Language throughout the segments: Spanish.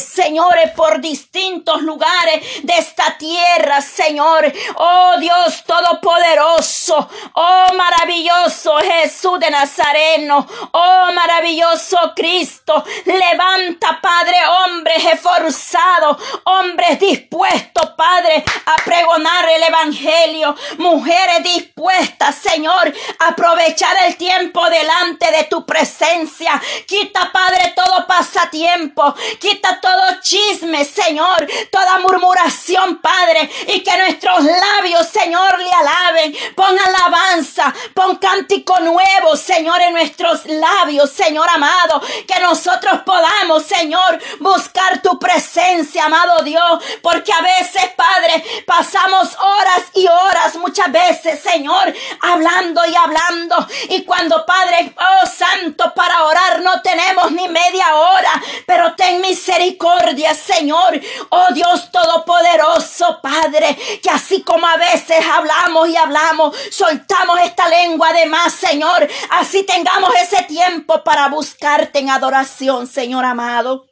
señores, por distintos lugares de esta tierra, Señor. Oh Dios Todopoderoso, oh maravilloso Jesús de Nazareno, oh maravilloso Cristo. Levanta, Padre, hombres esforzados, hombres dispuestos, Padre, a pregonar el Evangelio, mujeres dispuestas, Señor, a aprovechar el tiempo delante de tu presencia. Quita, Padre, todo pasatiempo, quita todo chisme, Señor, toda murmuración, Padre, y que nuestros labios, Señor, le alaben. Pon alabanza, pon cántico nuevo, Señor, en nuestros labios, Señor amado, que nosotros podamos, Señor, buscar tu presencia, amado Dios, porque a veces, Padre, pasamos horas y horas, muchas veces, Señor, hablando y hablando, y cuando, Padre, oh Santo, para orar no tenemos ni media hora, pero ten misericordia, Señor, oh Dios Todopoderoso, Padre, que así como a veces hablamos y hablamos, soltamos esta lengua de más, Señor, así tengamos ese tiempo para buscarte en adoración, Señor amado.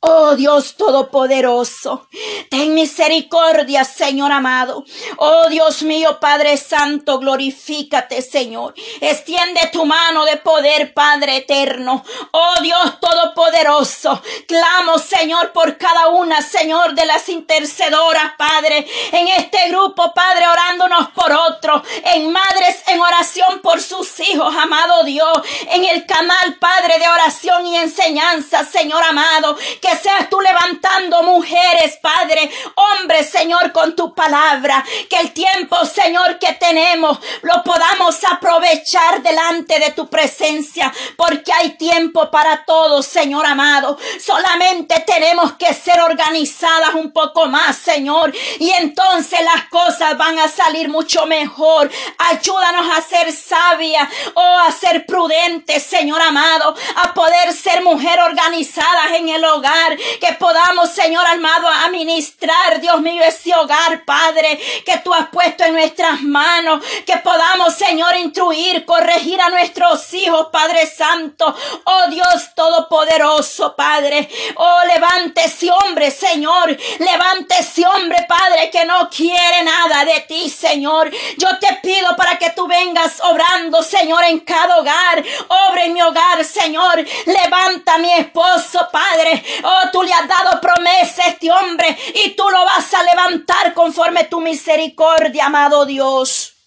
Oh Dios Todopoderoso, ten misericordia, Señor amado. Oh Dios mío, Padre Santo, glorifícate, Señor. Extiende tu mano de poder, Padre eterno. Oh Dios Todopoderoso, clamo, Señor, por cada una, Señor, de las intercedoras, Padre, en este grupo, Padre, orándonos por otro, en madres en oración por sus hijos, amado Dios, en el canal, Padre, de oración y enseñanza, Señor amado, que seas tú levantando mujeres, Padre, hombres, Señor, con tu palabra. Que el tiempo, Señor, que tenemos lo podamos aprovechar delante de tu presencia, porque hay tiempo para todos, Señor amado. Solamente tenemos que ser organizadas un poco más, Señor, y entonces las cosas van a salir mucho mejor. Ayúdanos a ser sabia o a ser prudentes, Señor amado, a poder ser mujer organizadas en el hogar que podamos, Señor amado, administrar, Dios mío, ese hogar, Padre, que tú has puesto en nuestras manos, que podamos, Señor, instruir, corregir a nuestros hijos, Padre Santo, oh Dios Todopoderoso, Padre, oh levante ese hombre, Señor, levante ese hombre, Padre, que no quiere nada de ti, Señor, yo te pido para que tú vengas obrando, Señor, en cada hogar, obre en mi hogar, Señor, levanta a mi esposo, Padre, Oh, tú le has dado promesa a este hombre y tú lo vas a levantar conforme tu misericordia, amado Dios.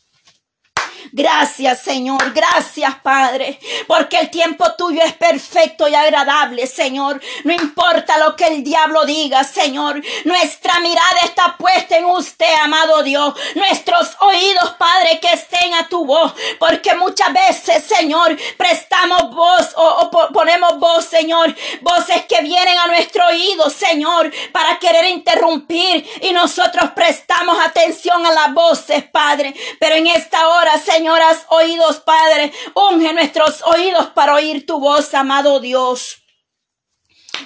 Gracias, Señor. Gracias, Padre. Porque el tiempo tuyo es perfecto y agradable, Señor. No importa lo que el diablo diga, Señor. Nuestra mirada está puesta en usted, amado Dios. Nuestros oídos, Padre, que estén a tu voz. Porque muchas veces, Señor, prestamos voz o, ponemos voz, Señor. Voces que vienen a nuestro oído, Señor, para querer interrumpir. Y nosotros prestamos atención a las voces, Padre. Pero en esta hora, Señoras, oídos, Padre. Unge nuestros oídos para oír tu voz, amado Dios.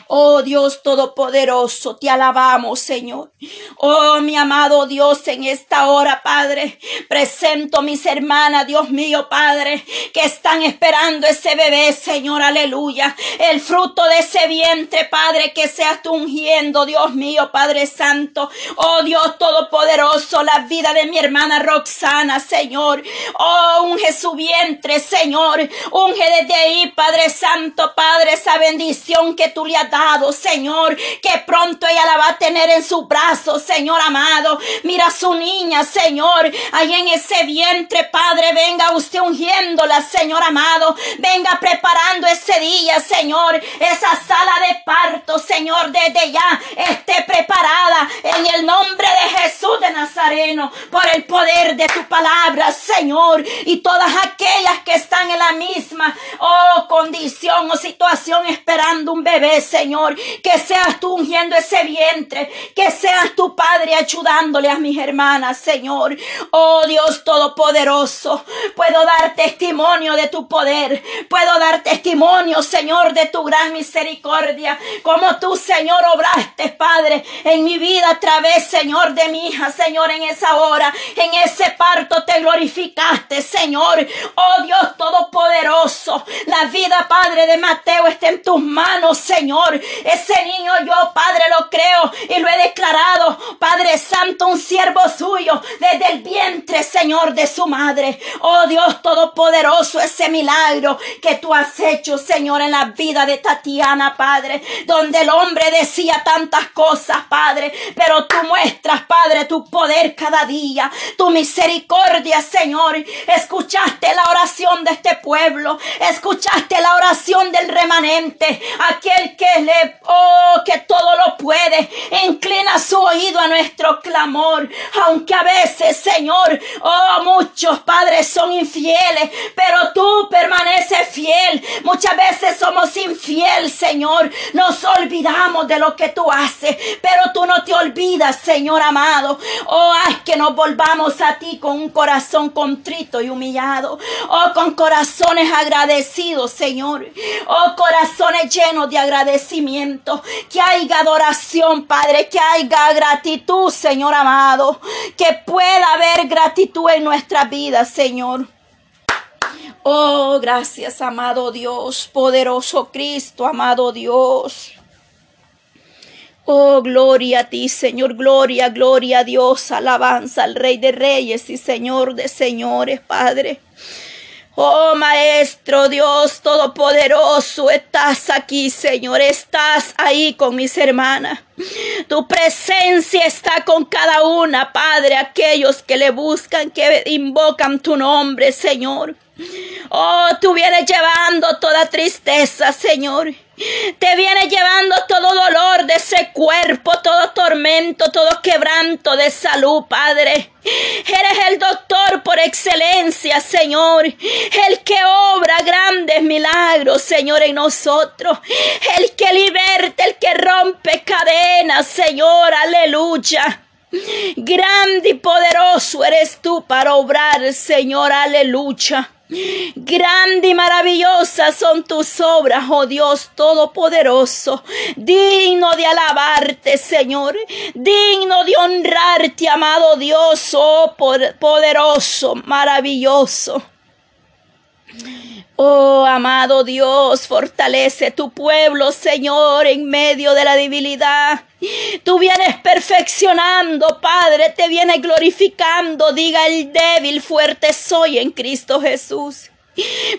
Oh Dios Todopoderoso, te alabamos, Señor. Oh mi amado Dios, en esta hora, Padre, presento mis hermanas, Dios mío, Padre, que están esperando ese bebé, Señor, aleluya. El fruto de ese vientre, Padre, que seas tú ungiendo, Dios mío, Padre Santo. Oh Dios Todopoderoso, la vida de mi hermana Roxana, Señor. Oh, unge su vientre, Señor. Unge desde ahí, Padre Santo, Padre, esa bendición que tú le dado, Señor, que pronto ella la va a tener en su brazo, Señor amado. Mira su niña, Señor, ahí en ese vientre, Padre, venga usted ungiéndola, Señor amado. Venga preparando ese día, Señor, esa sala de parto, Señor, desde ya esté preparada en el nombre de Jesús de Nazareno, por el poder de tu palabra, Señor, y todas aquellas que están en la misma, oh, condición o situación esperando un bebé, Señor. Que seas tú ungiendo ese vientre. Que seas tu Padre ayudándole a mis hermanas, Señor. Oh Dios Todopoderoso. Puedo dar testimonio de tu poder. Puedo dar testimonio, Señor, de tu gran misericordia. Como tú, Señor, obraste, Padre, en mi vida a través, Señor, de mi hija, Señor, en esa hora, en ese parto te glorificaste, Señor. Oh Dios Todopoderoso, la vida, Padre, de Mateo está en tus manos, Señor. Ese niño yo, Padre, lo creo y lo he declarado, Santo, un siervo suyo desde el vientre, Señor, de su madre. Oh Dios Todopoderoso, ese milagro que tú has hecho, Señor, en la vida de Tatiana, Padre, donde el hombre decía tantas cosas, Padre, pero tú muestras, Padre, tu poder cada día, tu misericordia, Señor. Escuchaste la oración de este pueblo, escuchaste la oración del remanente, aquel que le, oh, que todo lo puede, inclina su oído a nuestro clamor, aunque a veces, Señor, oh, muchos padres son infieles, pero tú permaneces fiel. Muchas veces somos infiel, Señor, nos olvidamos de lo que tú haces, pero tú no te olvidas, Señor amado. Oh, haz que nos volvamos a ti con un corazón contrito y humillado. Oh, con corazones agradecidos, Señor. Oh, corazones llenos de agradecimiento. Que haya adoración, Padre. Que haya gratitud, Señor amado. Que pueda haber gratitud en nuestra vida, Señor. Oh, gracias, amado Dios, poderoso Cristo, amado Dios. Oh, gloria a ti, Señor, gloria, gloria a Dios, alabanza al Rey de Reyes y Señor de Señores, Padre. Oh Maestro Dios Todopoderoso, estás aquí, Señor, estás ahí con mis hermanas. Tu presencia está con cada una, Padre, aquellos que le buscan, que invocan tu nombre, Señor. Oh, tú vienes llevando toda tristeza, Señor. Te viene llevando todo dolor de ese cuerpo, todo tormento, todo quebranto de salud, Padre. Eres el doctor por excelencia, Señor. El que obra grandes milagros, Señor, en nosotros. El que liberta, el que rompe cadenas, Señor. Aleluya. Grande y poderoso eres tú para obrar, Señor. Aleluya. Grande y maravillosa son tus obras, oh Dios Todopoderoso, digno de alabarte, Señor, digno de honrarte, amado Dios, oh poderoso, maravilloso. Oh, amado Dios, fortalece tu pueblo, Señor, en medio de la debilidad. Tú vienes perfeccionando, Padre, te vienes glorificando. Diga el débil, fuerte soy en Cristo Jesús.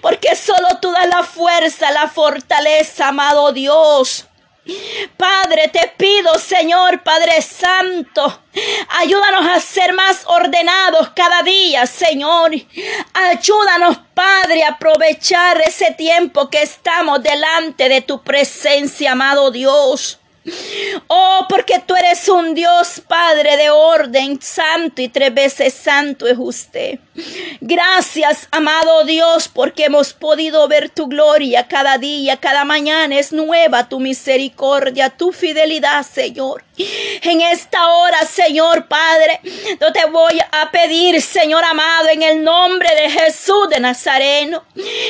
Porque solo tú das la fuerza, la fortaleza, amado Dios. Padre, te pido, Señor Padre Santo, ayúdanos a ser más ordenados cada día, Señor. Ayúdanos, Padre, a aprovechar ese tiempo que estamos delante de tu presencia, amado Dios. Oh, porque tú eres un Dios Padre de orden, santo y tres veces santo es usted. Gracias, amado Dios, porque hemos podido ver tu gloria cada día, cada mañana es nueva tu misericordia, tu fidelidad, Señor. En esta hora, Señor Padre, yo te voy a pedir, Señor amado, en el nombre de Jesús de Nazareno,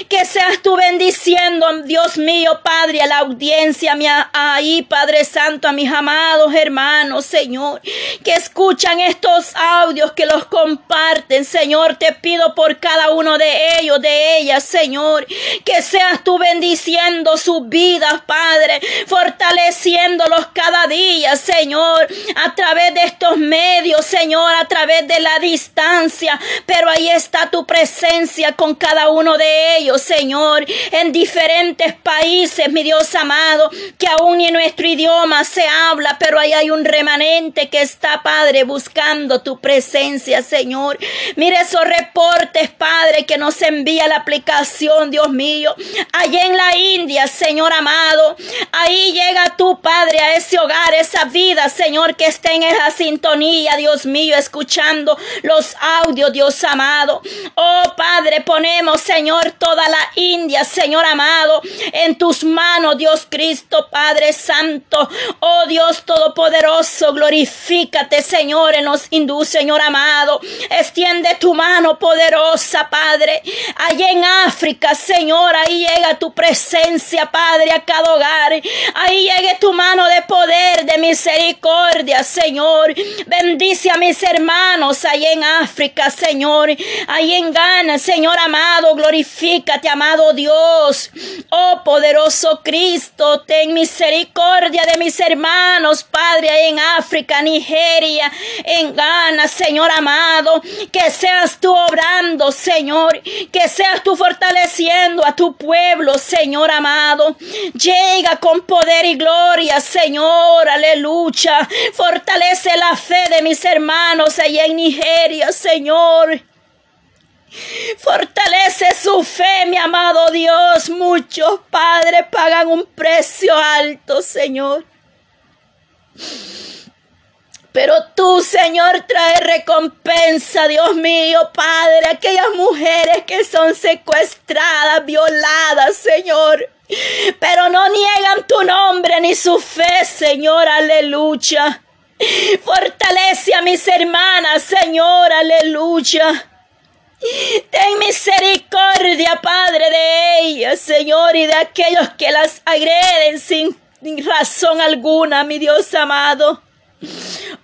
que seas tú bendiciendo, Dios mío, Padre, a la audiencia, ahí, Padre Santo, a mis amados hermanos, Señor, que escuchan estos audios, que los comparten, Señor, te pido por cada uno de ellos, de ellas, Señor, que seas tú bendiciendo sus vidas, Padre, fortaleciéndolos cada día, Señor, a través de estos medios, Señor, a través de la distancia, pero ahí está tu presencia con cada uno de ellos, Señor, en diferentes países, mi Dios amado, que aún en nuestro idioma se habla, pero ahí hay un remanente que está, Padre, buscando tu presencia, Señor. Mire esos reportes, Padre, que nos envía la aplicación, Dios mío. Allá en la India, Señor amado. Ahí llega tu Padre, a ese hogar, esa vida, Señor, que esté en esa sintonía, Dios mío, escuchando los audios, Dios amado. Oh, Padre, ponemos, Señor, toda la India, Señor amado, en tus manos, Dios Cristo, Padre Santo. Oh, Dios Todopoderoso, glorifícate, Señor, en los hindúes, Señor amado. Extiende tu mano mano poderosa, Padre. Allá en África, Señor, ahí llega tu presencia, Padre, a cada hogar. Ahí llegue tu mano de poder, de misericordia, Señor. Bendice a mis hermanos allá en África, Señor. Ahí en Ghana, Señor amado, glorifícate, amado Dios. Oh poderoso Cristo, ten misericordia de mis hermanos, Padre, ahí en África, Nigeria, en Ghana, Señor amado. Que seas tú obrando, Señor. Que seas tú fortaleciendo a tu pueblo, Señor amado. Llega con poder y gloria, Señor. Aleluya. Fortalece la fe de mis hermanos allá en Nigeria, Señor. Fortalece su fe, mi amado Dios. Muchos padres pagan un precio alto, Señor. Pero tú, Señor, trae recompensa, Dios mío, Padre, aquellas mujeres que son secuestradas, violadas, Señor. Pero no niegan tu nombre ni su fe, Señor, aleluya. Fortalece a mis hermanas, Señor, aleluya. Ten misericordia, Padre, de ellas, Señor, y de aquellos que las agreden sin razón alguna, mi Dios amado.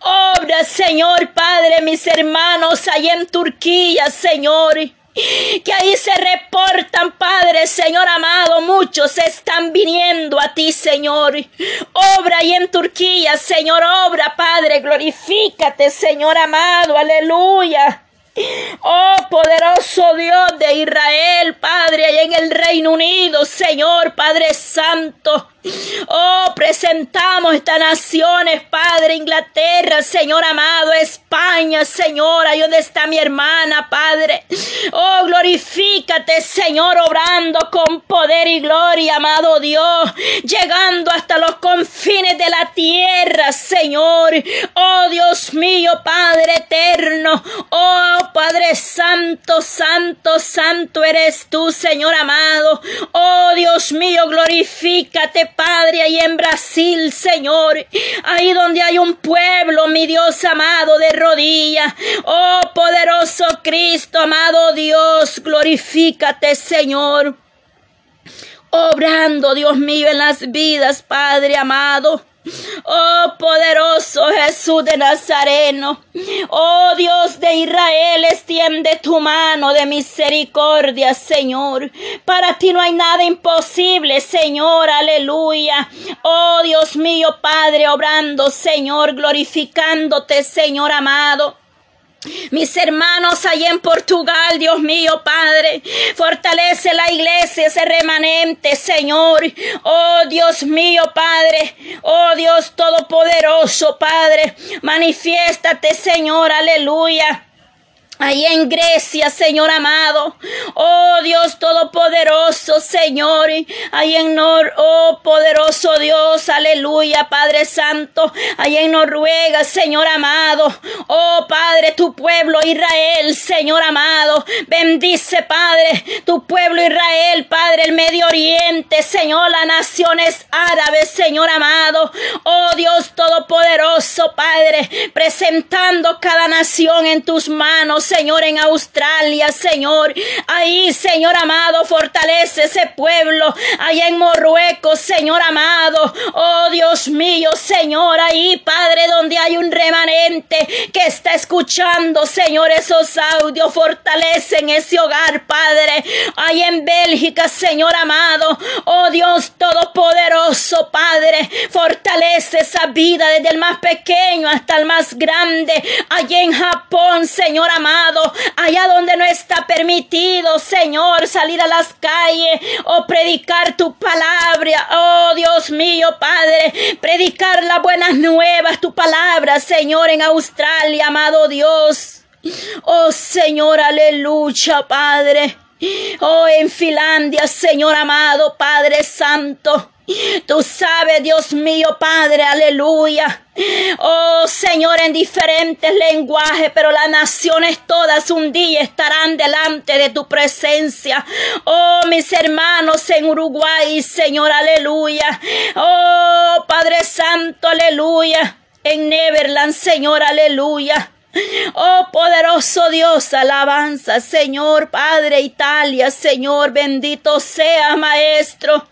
Obra, Señor Padre, mis hermanos allá en Turquía, Señor. Que ahí se reportan, Padre, Señor amado, muchos están viniendo a ti, Señor. Obra ahí en Turquía, Señor, obra, Padre, glorifícate, Señor amado, aleluya. Oh poderoso Dios de Israel, Padre, allá en el Reino Unido, Señor, Padre Santo. Oh, presentamos estas naciones, Padre, Inglaterra, Señor amado, España, Señor, ahí está mi hermana, Padre. Oh, glorifícate, Señor, obrando con poder y gloria, amado Dios, llegando hasta los confines de la tierra, Señor. Oh, Dios mío, Padre eterno. Oh, Padre Santo, Santo, Santo eres tú, Señor amado. Oh, Dios mío, glorifícate, Padre, ahí en Brasil, Señor, ahí donde hay un pueblo, mi Dios amado, de rodillas. Oh, poderoso Cristo, amado Dios, glorifícate, Señor. Obrando, Dios mío, en las vidas, Padre amado. Oh poderoso Jesús de Nazareno, oh Dios de Israel, extiende tu mano de misericordia, Señor. Para ti no hay nada imposible, Señor, aleluya. Oh Dios mío, Padre, obrando, Señor, glorificándote, Señor amado. Mis hermanos allá en Portugal, Dios mío, Padre, fortalece la iglesia, ese remanente, Señor. Oh Dios mío, Padre. Oh Dios Todopoderoso, Padre. Manifiéstate, Señor, aleluya. Ahí en Grecia, Señor amado. Oh Dios Todopoderoso, Señor. Ahí en Nor, oh poderoso Dios, aleluya, Padre Santo. Ahí en Noruega, Señor amado. Oh Padre, tu pueblo Israel, Señor amado. Bendice, Padre, tu pueblo Israel, Padre, el Medio Oriente, Señor, las naciones árabes, Señor amado. Oh Dios Todopoderoso, Padre, presentando cada nación en tus manos. Señor, en Australia, Señor. Ahí, Señor amado, fortalece ese pueblo. Allá en Marruecos, Señor amado. Oh Dios mío, Señor, ahí, Padre, donde hay un remanente que está escuchando, Señor, esos audios. Fortalecen ese hogar, Padre. Ahí en Bélgica, Señor amado. Oh Dios Todopoderoso, Padre. Fortalece esa vida desde el más pequeño hasta el más grande. Allí en Japón, Señor amado allá donde no está permitido, Señor, salir a las calles o predicar tu palabra. Oh Dios mío, Padre, predicar las buenas nuevas, tu palabra, Señor, en Australia, amado Dios. Oh Señor, aleluya, Padre. Oh, en Finlandia, Señor amado, Padre Santo. Tú sabes, Dios mío, Padre, aleluya. Oh Señor, en diferentes lenguajes, pero las naciones todas un día estarán delante de tu presencia. Oh, mis hermanos en Uruguay, Señor, aleluya. Oh, Padre Santo, aleluya. En Neverland, Señor, aleluya. Oh poderoso Dios, alabanza, Señor Padre Italia, Señor bendito sea Maestro.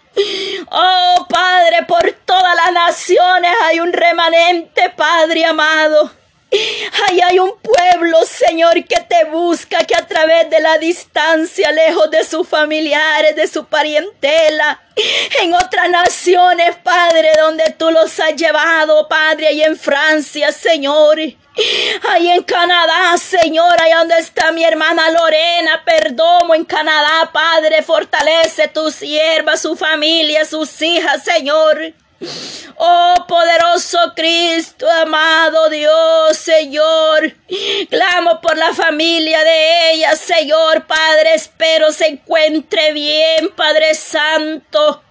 Oh Padre, por todas las naciones hay un remanente, Padre amado. Ahí hay un pueblo, Señor, que te busca, que a través de la distancia, lejos de sus familiares, de su parientela, en otras naciones, Padre, donde tú los has llevado, Padre, y en Francia, Señor. Ahí en Canadá, Señor, ahí donde está mi hermana Lorena Perdomo, en Canadá, Padre, fortalece tu sierva, su familia, sus hijas, Señor. Oh poderoso Cristo, amado Dios, Señor. Clamo por la familia de ella, Señor Padre. Espero se encuentre bien, Padre Santo.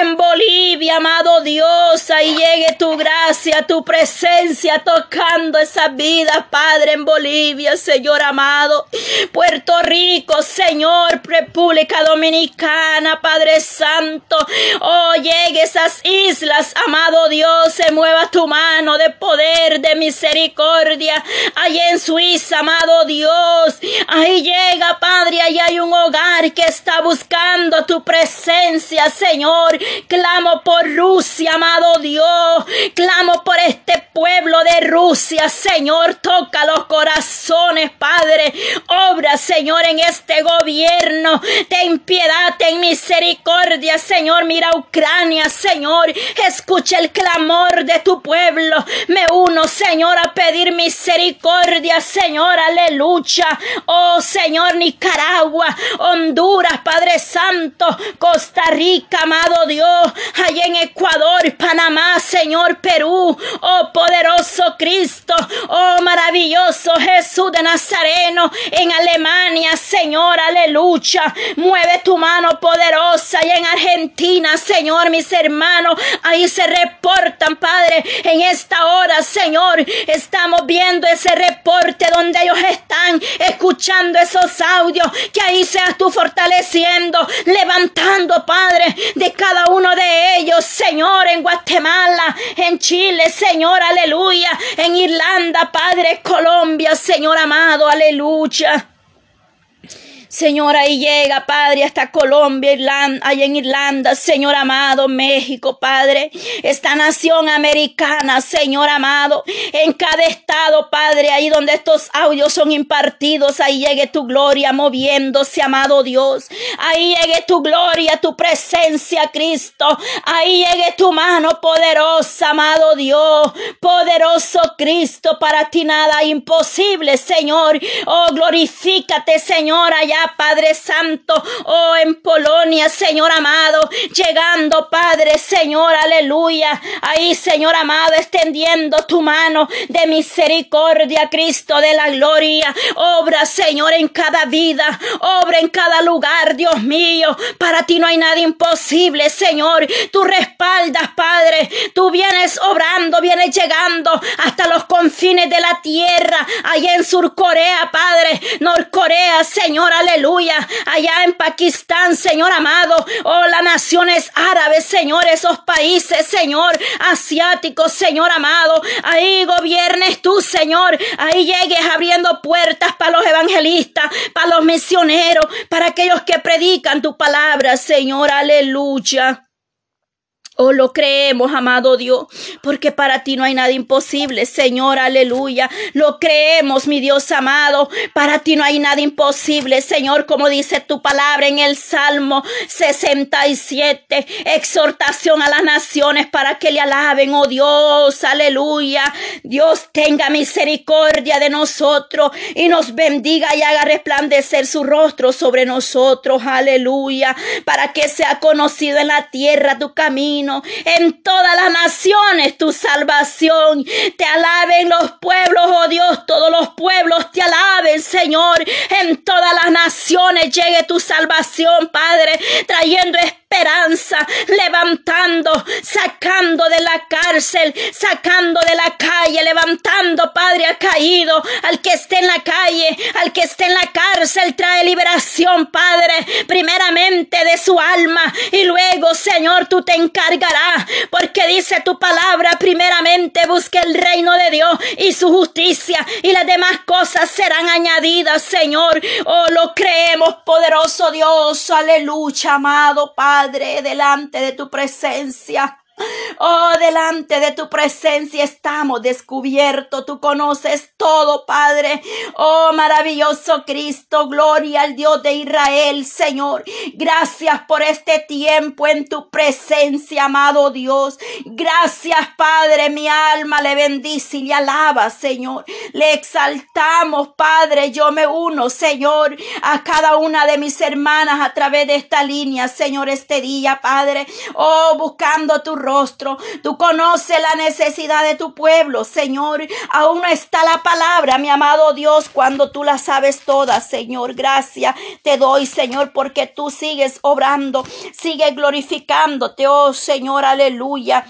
En Bolivia, amado Dios, ahí llegue tu gracia, tu presencia tocando esa vida, Padre, en Bolivia, Señor amado. Puerto Rico, Señor, República Dominicana, Padre Santo. Oh, llegue esas islas, amado Dios, se mueva tu mano de poder, de misericordia. Ahí en Suiza, amado Dios, ahí llega, Padre, ahí hay un hogar que está buscando tu presencia, Señor. Señor. Clamo por Rusia, amado Dios. Clamo por este pueblo de Rusia, Señor. Toca los corazones, Padre. Obra, Señor, en este gobierno. Ten piedad, ten misericordia, Señor. Mira Ucrania, Señor. Escucha el clamor de tu pueblo. Me uno, Señor, a pedir misericordia, Señor. Aleluya. Oh, Señor, Nicaragua, Honduras, Padre Santo, Costa Rica, amado Dios, allá en Ecuador, Panamá, Señor, Perú, oh poderoso Cristo, oh maravilloso Jesús de Nazareno, en Alemania, Señor, aleluya, mueve tu mano poderosa y en Argentina, Señor, mis hermanos, ahí se reportan, Padre, en esta hora, Señor, estamos viendo ese reporte donde ellos están escuchando esos audios, que ahí seas tú fortaleciendo, levantando, Padre, de cada uno de ellos, Señor, en Guatemala, en Chile, Señor, aleluya, en Irlanda, Padre, Colombia, Señor amado, aleluya. Señor, ahí llega, Padre, hasta Colombia, Irlanda, en Irlanda, Señor amado, México, Padre, esta nación americana, Señor amado, en cada estado, Padre, ahí donde estos audios son impartidos, ahí llegue tu gloria moviéndose, amado Dios, ahí llegue tu gloria, tu presencia, Cristo, ahí llegue tu mano poderosa, amado Dios, poderoso Cristo, para ti nada imposible, Señor, oh, glorifícate, Señor, allá Padre Santo, oh, en Polonia, Señor amado, llegando, Padre, Señor, aleluya. Ahí, Señor amado, extendiendo tu mano de misericordia, Cristo de la gloria. Obra, Señor, en cada vida, obra en cada lugar, Dios mío. Para ti no hay nada imposible, Señor. Tú respaldas, Padre. Tú vienes obrando, vienes llegando hasta los confines de la tierra, allá en Surcorea, Padre, Norcorea, Señor, aleluya aleluya, allá en Pakistán, Señor amado, oh, las naciones árabes, Señor, esos países, Señor, asiáticos, Señor amado, ahí gobiernes tú, Señor, ahí llegues abriendo puertas para los evangelistas, para los misioneros, para aquellos que predican tu palabra, Señor, aleluya. Oh, lo creemos, amado Dios, porque para ti no hay nada imposible, Señor, aleluya. Lo creemos, mi Dios amado, para ti no hay nada imposible, Señor, como dice tu palabra en el Salmo 67, exhortación a las naciones para que le alaben, oh Dios, aleluya. Dios tenga misericordia de nosotros y nos bendiga y haga resplandecer su rostro sobre nosotros, aleluya, para que sea conocido en la tierra tu camino en todas las naciones tu salvación. Te alaben los pueblos, oh Dios, todos los pueblos te alaben, Señor. En todas las naciones llegue tu salvación, Padre, trayendo esperanza esperanza, levantando, sacando de la cárcel, sacando de la calle, levantando, Padre, al caído, al que esté en la calle, al que esté en la cárcel, trae liberación, Padre, primeramente de su alma y luego, Señor, tú te encargarás, porque dice tu palabra, primeramente busque el reino de Dios y su justicia y las demás cosas serán añadidas, Señor. Oh, lo creemos, poderoso Dios, aleluya, amado Padre, delante de tu presencia. Oh, delante de tu presencia estamos descubiertos. Tú conoces todo, Padre. Oh, maravilloso Cristo. Gloria al Dios de Israel, Señor. Gracias por este tiempo en tu presencia, amado Dios. Gracias, Padre. Mi alma le bendice y le alaba, Señor. Le exaltamos, Padre. Yo me uno, Señor, a cada una de mis hermanas a través de esta línea, Señor, este día, Padre. Oh, buscando tu rostro. Tú conoces la necesidad de tu pueblo, Señor. Aún no está la palabra, mi amado Dios, cuando tú la sabes toda, Señor. Gracias te doy, Señor, porque tú sigues obrando, sigues glorificándote, oh Señor, aleluya.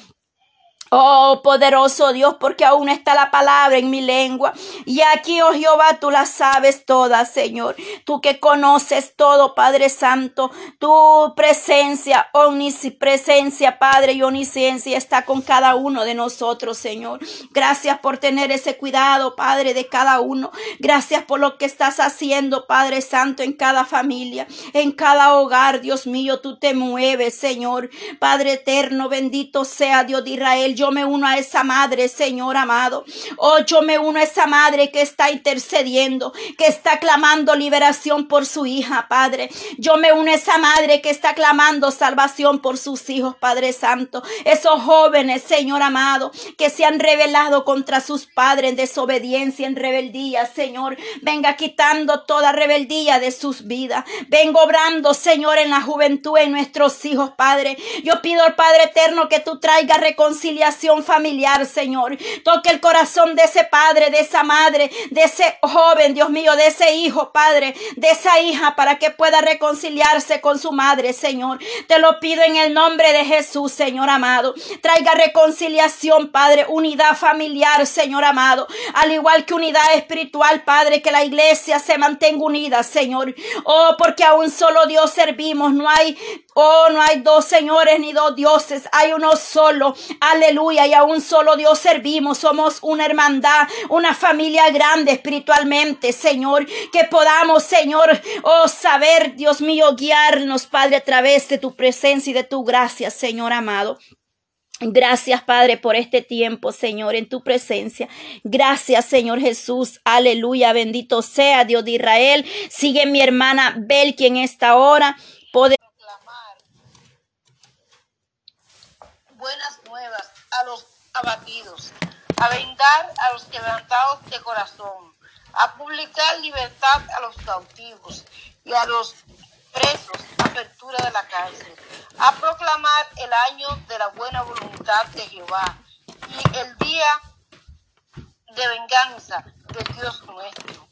Oh, poderoso Dios, porque aún está la palabra en mi lengua. Y aquí, oh Jehová, tú la sabes toda, Señor. Tú que conoces todo, Padre Santo. Tu presencia, omnipresencia, Padre, y omnisciencia está con cada uno de nosotros, Señor. Gracias por tener ese cuidado, Padre, de cada uno. Gracias por lo que estás haciendo, Padre Santo, en cada familia, en cada hogar, Dios mío. Tú te mueves, Señor. Padre eterno, bendito sea Dios de Israel yo me uno a esa madre, Señor amado. Oh, yo me uno a esa madre que está intercediendo, que está clamando liberación por su hija, Padre. Yo me uno a esa madre que está clamando salvación por sus hijos, Padre Santo. Esos jóvenes, Señor amado, que se han rebelado contra sus padres en desobediencia, en rebeldía, Señor. Venga quitando toda rebeldía de sus vidas. Vengo obrando, Señor, en la juventud en nuestros hijos, Padre. Yo pido al Padre eterno que tú traigas reconciliación familiar, Señor. Toque el corazón de ese padre, de esa madre, de ese joven, Dios mío, de ese hijo, Padre, de esa hija, para que pueda reconciliarse con su madre, Señor. Te lo pido en el nombre de Jesús, Señor amado. Traiga reconciliación, Padre, unidad familiar, Señor amado. Al igual que unidad espiritual, Padre, que la iglesia se mantenga unida, Señor. Oh, porque a un solo Dios servimos. No hay, oh, no hay dos señores ni dos dioses. Hay uno solo. Aleluya aleluya, y a un solo Dios servimos, somos una hermandad, una familia grande espiritualmente, Señor, que podamos, Señor, oh, saber, Dios mío, guiarnos, Padre, a través de tu presencia y de tu gracia, Señor amado. Gracias, Padre, por este tiempo, Señor, en tu presencia. Gracias, Señor Jesús. Aleluya. Bendito sea Dios de Israel. Sigue mi hermana Belki en esta hora. Buenas nuevas a los abatidos, a vendar a los quebrantados de corazón, a publicar libertad a los cautivos y a los presos, apertura de la cárcel, a proclamar el año de la buena voluntad de Jehová y el día de venganza de Dios nuestro,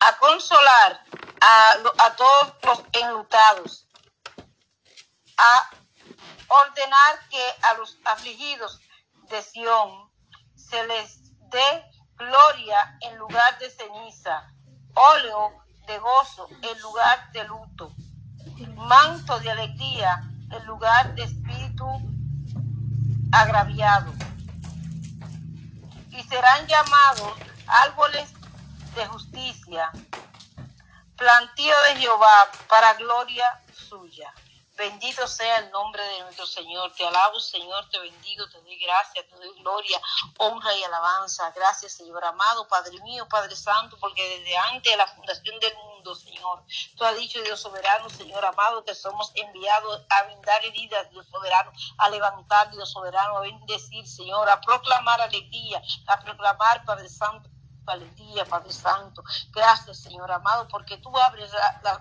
a consolar a, a todos los enlutados, a ordenar que a los afligidos de Sión se les dé gloria en lugar de ceniza, óleo de gozo en lugar de luto, manto de alegría en lugar de espíritu agraviado. Y serán llamados árboles de justicia, plantío de Jehová para gloria suya. Bendito sea el nombre de nuestro Señor. Te alabo, Señor, te bendigo, te doy gracias, te doy gloria, honra y alabanza. Gracias, Señor amado, Padre mío, Padre Santo, porque desde antes de la fundación del mundo, Señor, tú has dicho, Dios soberano, Señor amado, que somos enviados a vendar heridas, Dios soberano, a levantar, Dios soberano, a bendecir, Señor, a proclamar alegría, a proclamar, Padre Santo valentía, Padre Santo. Gracias, Señor amado, porque tú abres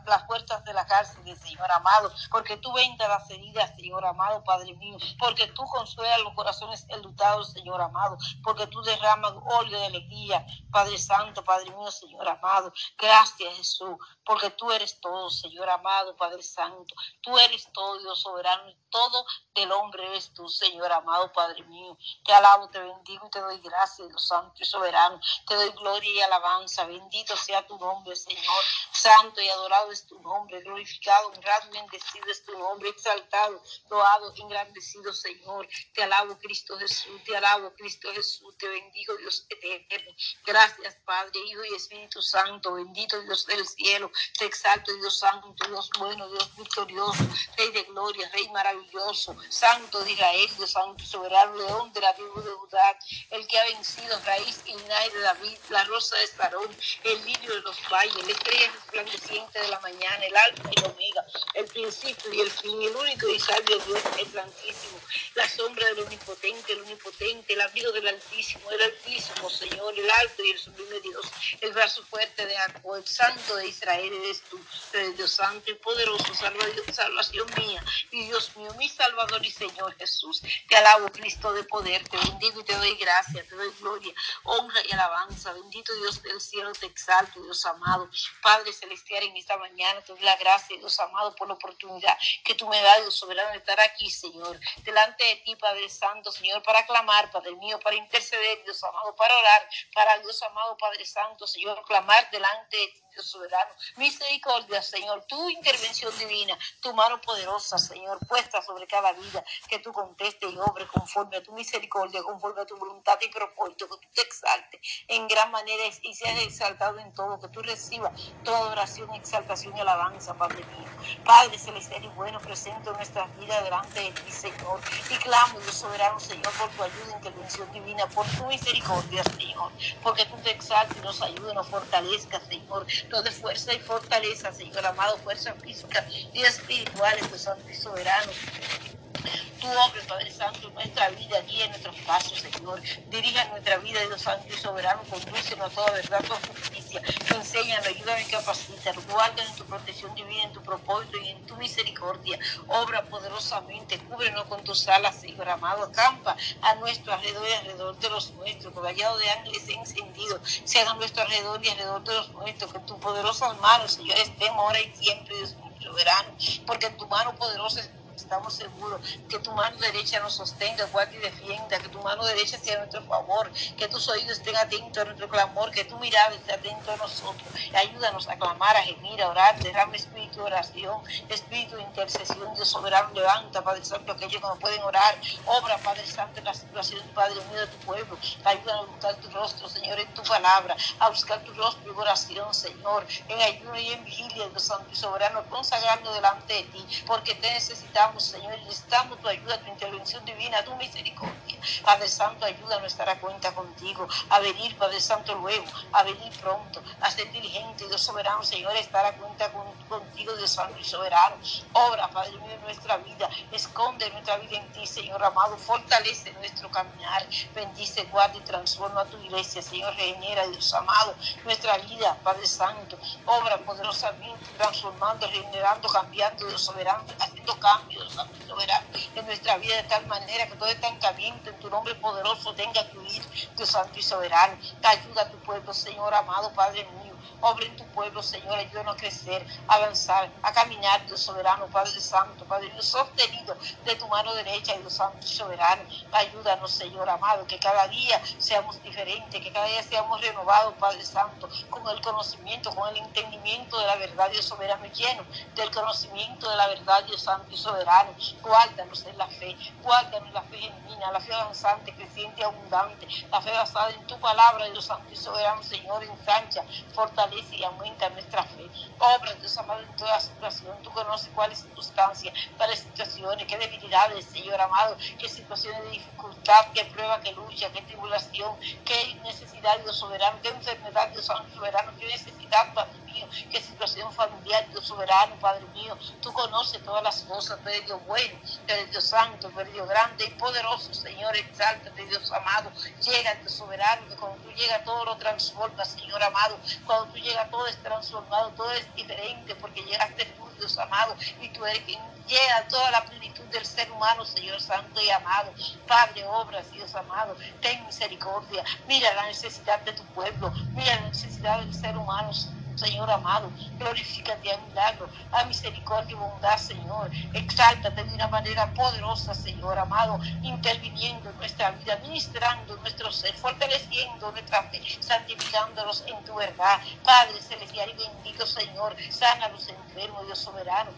las puertas de la cárcel, Señor amado, porque tú vendas las heridas, Señor amado, Padre mío, porque tú consuelas los corazones enlutados, Señor amado, porque tú derramas óleo de alegría, Padre Santo, Padre mío, Señor amado. Gracias, Jesús, porque tú eres todo, Señor amado, Padre Santo. Tú eres todo, Dios soberano, y todo del hombre eres tú, Señor amado, Padre mío. Te alabo, te bendigo y te doy gracias, Dios Santo y soberano. Te doy gloria y alabanza. Bendito sea tu nombre, Señor. Santo y adorado es tu nombre. Glorificado, honrado, bendecido es tu nombre. Exaltado, loado, engrandecido, Señor. Te alabo, Cristo Jesús. Te alabo, Cristo Jesús. Te bendigo, Dios eterno. Gracias, Padre, Hijo y Espíritu Santo. Bendito Dios del cielo. Te exalto, Dios Santo, Dios bueno, Dios victorioso, Rey de gloria, Rey maravilloso, Santo de Israel, Dios Santo, soberano, león de la tribu de Judá, el que ha vencido, raíz y linaje de David, la rosa de Estarón, el lirio de los valles, la estrella resplandeciente de la mañana, el alfa y el omega, el principio y el fin, el único y sabio Dios, el santísimo, la sombra del omnipotente, el omnipotente, el abrigo del altísimo, el altísimo, Señor, el alto y el sublime Dios, el brazo fuerte de Jacob, el santo de Israel eres tú, Dios santo y poderoso, salvación mía y Dios mío, mi Salvador y Señor Jesús. Te alabo, Cristo de poder, te bendigo y te doy gracia, te doy gloria, honra y alabanza. Bendito Dios del cielo, te exalto, Dios amado. Padre celestial, en esta mañana te doy la gracia, Dios amado, por la oportunidad que tú me das, Dios soberano, de estar aquí, Señor, delante de ti, Padre Santo, Señor, para clamar, Padre mío, para interceder, Dios amado, para orar, para Dios amado, Padre Santo, Señor, clamar delante de ti soberano. Misericordia, Señor, tu intervención divina, tu mano poderosa, Señor, puesta sobre cada vida, que tú contestes y obre conforme a tu misericordia, conforme a tu voluntad y propósito, que tú te exaltes en gran manera y seas exaltado en todo, que tú recibas toda oración, exaltación y alabanza, Padre mío. Padre celestial y bueno, presento nuestra vida delante de ti, Señor, y clamo, Dios soberano, Señor, por tu ayuda, intervención divina, por tu misericordia, Señor, porque tú te exaltes y nos ayudes, nos fortalezcas, Señor, de fuerza y fortaleza, Señor amado, fuerza física y espiritual, y soberano. Tu hombre, Padre Santo, nuestra vida, guía nuestros pasos, Señor. Dirija nuestra vida, Dios Santo y Soberano, condúcenos a toda verdad, toda justicia. Enséñanos, ayúdame, capacita, guarda en tu protección divina, en tu propósito y en tu misericordia. Obra poderosamente, cúbrenos con tus alas, Señor amado. Acampa a nuestro alrededor y alrededor de los nuestros, que vallado de ángeles encendido, sea a nuestro alrededor y alrededor de los nuestros, que tu poderosa mano, Señor, estemos ahora y siempre, Dios soberano, porque en tu mano poderosa estamos seguros. Que tu mano derecha nos sostenga, guarde y defienda, que tu mano derecha sea a nuestro favor, que tus oídos estén atentos a nuestro clamor, que tu mirada esté atento a nosotros. Ayúdanos a clamar, a gemir, a orar, derrame espíritu de oración, espíritu de intercesión, Dios soberano, levanta, Padre Santo, aquellos que no pueden orar, obra, Padre Santo, en la situación, Padre mío, de tu pueblo. Ayúdanos a buscar tu rostro, Señor, en tu palabra, a buscar tu rostro en oración, Señor, en ayuno y en vigilia, Dios Santo y soberano, consagrando delante de ti, porque te necesitamos Señor, necesitamos tu ayuda, tu intervención divina, tu misericordia. Padre Santo, ayúdanos a estar a cuenta contigo, a venir, Padre Santo, luego, a venir pronto, a ser diligente, Dios soberano, Señor, estar a cuenta contigo, Dios Santo y soberano. Obra, Padre mío, nuestra vida, esconde nuestra vida en ti, Señor amado, fortalece nuestro caminar, bendice, guarda y transforma tu iglesia, Señor, regenera, Dios amado, nuestra vida, Padre Santo, obra poderosamente, transformando, regenerando, cambiando, Dios soberano, haciendo cambios en nuestra vida de tal manera que todo estancamiento en tu nombre poderoso tenga que huir, Dios Santo y Soberano. Te ayuda a tu pueblo, Señor amado, Padre mío. Obra en tu pueblo, Señor, ayúdanos a crecer, a avanzar, a caminar, Dios soberano, Padre Santo, Padre Dios, sostenido de tu mano derecha, Dios Santo soberano. Ayúdanos, Señor amado, que cada día seamos diferentes, que cada día seamos renovados, Padre Santo, con el conocimiento, con el entendimiento de la verdad, Dios soberano, lleno del conocimiento de la verdad, Dios Santo y soberano. Guárdanos en la fe, guárdanos la fe genuina, la fe avanzante, creciente y abundante, la fe basada en tu palabra, Dios Santo y soberano, Señor, ensancha, fortalece y aumenta nuestra fe. Obra, Dios amado, en toda situación. Tú conoces cuáles circunstancias, cuáles situaciones, qué debilidades, Señor amado, qué situaciones de dificultad, qué prueba, qué lucha, qué tribulación, qué necesidad, Dios soberano, qué enfermedad, Dios soberano, qué necesidad, mío, qué situación familiar, Dios soberano, Padre mío. Tú conoces todas las cosas, tú Dios bueno, tú Dios santo, tú eres Dios grande y poderoso, Señor, exáltate, Dios amado. Llega, Dios soberano, que cuando tú llegas todo lo transforma, Señor amado. Cuando tú llegas todo es transformado, todo es diferente, porque llegaste tú, Dios amado, y tú eres quien llega toda la plenitud del ser humano, Señor Santo y amado. Padre, obras, Dios amado, ten misericordia. Mira la necesidad de tu pueblo, mira la necesidad del ser humano. Señor amado, glorifícate a milagro, a misericordia y bondad, Señor. Exáltate de una manera poderosa, Señor amado, interviniendo en nuestra vida, ministrando nuestro ser, fortaleciendo nuestra fe, santificándolos en tu verdad. Padre celestial y bendito, Señor, sana a los enfermos, Dios soberano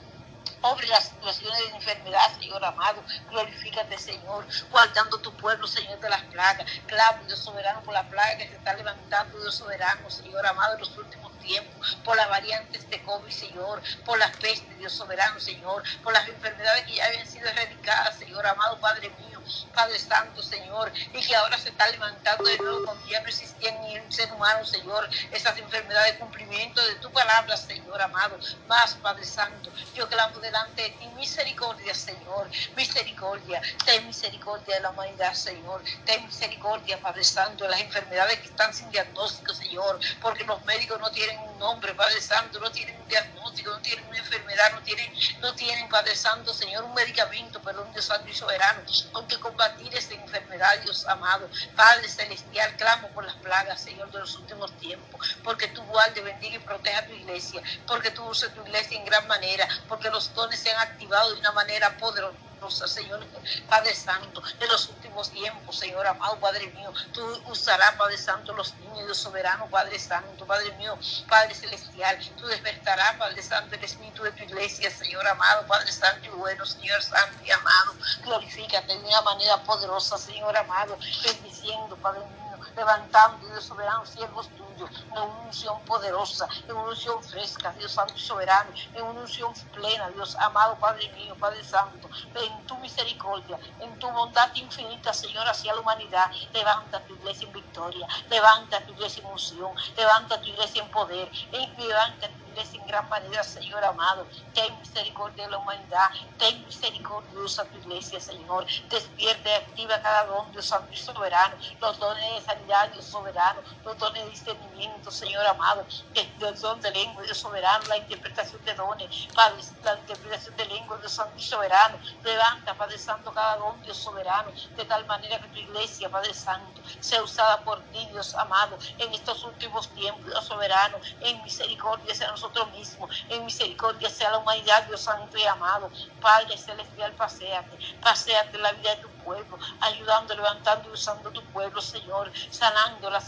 Obre las situaciones de enfermedad, Señor amado. Glorifícate, Señor, guardando tu pueblo, Señor, de las plagas. Clamo, Dios soberano, por la plaga que se está levantando, Dios soberano, Señor amado, en los últimos tiempos, por las variantes de COVID, Señor, por las pestes, Dios soberano, Señor, por las enfermedades que ya habían sido erradicadas, Señor amado, Padre mío, Padre Santo, Señor, y que ahora se está levantando de nuevo con ya no existían ni en ser humano, Señor, esas enfermedades de cumplimiento de tu palabra, Señor amado, más, Padre Santo, yo clamo delante de ti, misericordia, Señor, misericordia, ten misericordia de la humanidad, Señor, ten misericordia, Padre Santo, de las enfermedades que están sin diagnóstico, Señor, porque los médicos no tienen un nombre, Padre Santo, no tienen un diagnóstico, no tienen una enfermedad, no tienen, no tienen, Padre Santo, Señor, un medicamento, perdón, Dios Santo y soberano, con que combatir esta enfermedad, Dios amado. Padre Celestial, clamo por las plagas, Señor, de los últimos tiempos, porque tú guarde, bendiga y proteja tu iglesia, porque tú uses tu iglesia en gran manera, porque los se han activado de una manera poderosa Señor Padre Santo, en los últimos tiempos, Señor amado, Padre mío, tú usarás, Padre Santo, los niños, Dios soberano, Padre Santo, Padre mío, Padre Celestial, tú despertarás, Padre Santo, el Espíritu de tu iglesia, Señor amado, Padre Santo y bueno, Señor Santo y amado, glorifícate de una manera poderosa, Señor amado, bendiciendo, Padre mío, levantando, Dios soberano, siervos tuyos, en una unción poderosa, en una unción fresca, Dios Santo y soberano, en una unción plena, Dios amado, Padre mío, Padre Santo, en tu misericordia, en tu bondad infinita, Señor, hacia la humanidad, levanta tu iglesia en victoria, levanta tu iglesia en unción, levanta tu iglesia en poder, levanta tu iglesia en gran manera, Señor amado, ten misericordia de la humanidad, ten misericordia de tu iglesia, Señor, despierta y activa cada don, Dios Santo soberano, los dones de sanidad, Dios soberano, los dones de discernimiento, Señor amado, el don de lengua, Dios soberano, la interpretación de dones, Padre, la interpretación de lengua, Dios Santo soberano, levanta, Padre Santo, cada don, Dios soberano, de tal manera que tu iglesia, Padre Santo, sea usada por ti, Dios amado, en estos últimos tiempos, Dios soberano, en misericordia sea nosotros mismos, en misericordia sea la humanidad, Dios Santo y amado, Padre Celestial, paséate, paséate la vida de tu pueblo, ayudando, levantando y usando tu pueblo, Señor, sanando las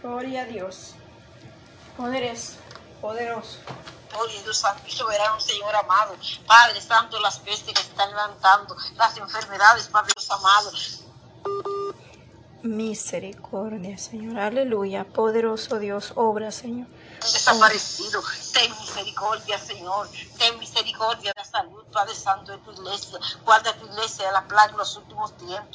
Gloria a Dios. Poderes, poderoso. Dios Santo y soberano, Señor amado. Padre Santo, las pestes que están levantando, las enfermedades, Padre Dios amado. Misericordia, Señor. Aleluya. Poderoso Dios, obra, Señor. Desaparecido. Ten misericordia, Señor. Ten misericordia de la salud, Padre Santo, de tu iglesia. Guarda tu iglesia de la plaga en los últimos tiempos.